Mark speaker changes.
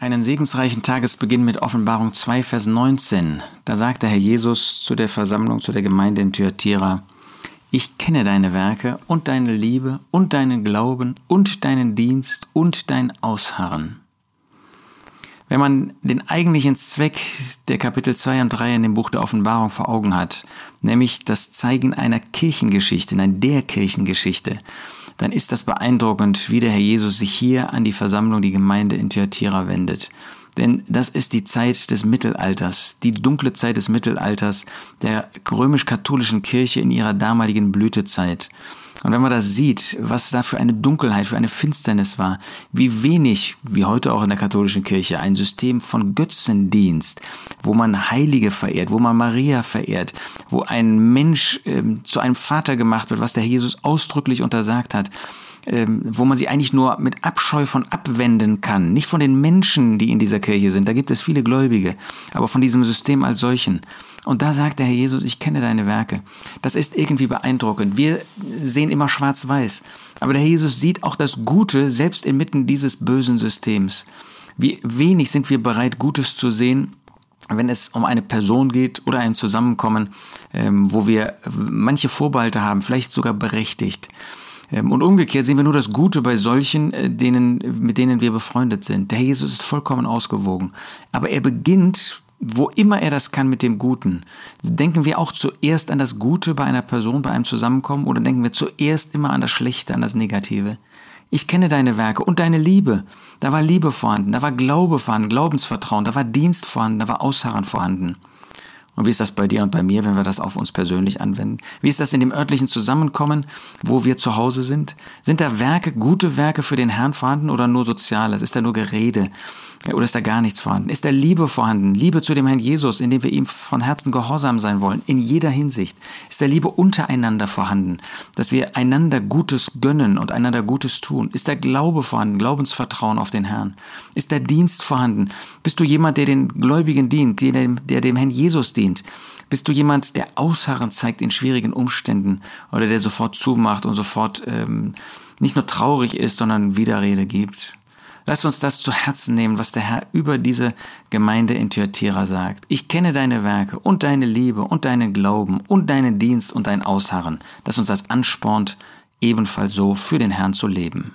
Speaker 1: Einen segensreichen Tagesbeginn mit Offenbarung 2, Vers 19. Da sagt der Herr Jesus zu der Versammlung, zu der Gemeinde in Thyatira, ich kenne deine Werke und deine Liebe und deinen Glauben und deinen Dienst und dein Ausharren. Wenn man den eigentlichen Zweck der Kapitel 2 und 3 in dem Buch der Offenbarung vor Augen hat, nämlich das Zeigen einer Kirchengeschichte, nein, der Kirchengeschichte, dann ist das beeindruckend, wie der Herr Jesus sich hier an die Versammlung, die Gemeinde in Thyatira wendet. Denn das ist die Zeit des Mittelalters, die dunkle Zeit des Mittelalters der römisch-katholischen Kirche in ihrer damaligen Blütezeit. Und wenn man das sieht, was da für eine Dunkelheit, für eine Finsternis war, wie wenig, wie heute auch in der katholischen Kirche, ein System von Götzendienst, wo man Heilige verehrt, wo man Maria verehrt, wo ein Mensch äh, zu einem Vater gemacht wird, was der Jesus ausdrücklich untersagt hat, ähm, wo man sie eigentlich nur mit Abscheu von abwenden kann. Nicht von den Menschen, die in dieser Kirche sind, da gibt es viele Gläubige, aber von diesem System als solchen. Und da sagt der Herr Jesus, ich kenne deine Werke. Das ist irgendwie beeindruckend. Wir sehen immer schwarz-weiß. Aber der Herr Jesus sieht auch das Gute selbst inmitten dieses bösen Systems. Wie wenig sind wir bereit, Gutes zu sehen, wenn es um eine Person geht oder ein Zusammenkommen, ähm, wo wir manche Vorbehalte haben, vielleicht sogar berechtigt. Ähm, und umgekehrt sehen wir nur das Gute bei solchen, äh, denen, mit denen wir befreundet sind. Der Herr Jesus ist vollkommen ausgewogen. Aber er beginnt, wo immer er das kann, mit dem Guten. Denken wir auch zuerst an das Gute bei einer Person, bei einem Zusammenkommen, oder denken wir zuerst immer an das Schlechte, an das Negative? Ich kenne deine Werke und deine Liebe. Da war Liebe vorhanden, da war Glaube vorhanden, Glaubensvertrauen, da war Dienst vorhanden, da war Ausharren vorhanden. Und wie ist das bei dir und bei mir, wenn wir das auf uns persönlich anwenden? Wie ist das in dem örtlichen Zusammenkommen, wo wir zu Hause sind? Sind da Werke, gute Werke für den Herrn vorhanden oder nur Soziales? Ist da nur Gerede? Oder ist da gar nichts vorhanden? Ist da Liebe vorhanden? Liebe zu dem Herrn Jesus, indem wir ihm von Herzen gehorsam sein wollen, in jeder Hinsicht. Ist da Liebe untereinander vorhanden, dass wir einander Gutes gönnen und einander Gutes tun? Ist da Glaube vorhanden, Glaubensvertrauen auf den Herrn? Ist da Dienst vorhanden? Bist du jemand, der den Gläubigen dient, der dem, der dem Herrn Jesus dient? Bist du jemand, der Ausharren zeigt in schwierigen Umständen oder der sofort zumacht und sofort ähm, nicht nur traurig ist, sondern Widerrede gibt? Lasst uns das zu Herzen nehmen, was der Herr über diese Gemeinde in Thyatira sagt. Ich kenne deine Werke und deine Liebe und deinen Glauben und deinen Dienst und dein Ausharren, dass uns das anspornt, ebenfalls so für den Herrn zu leben.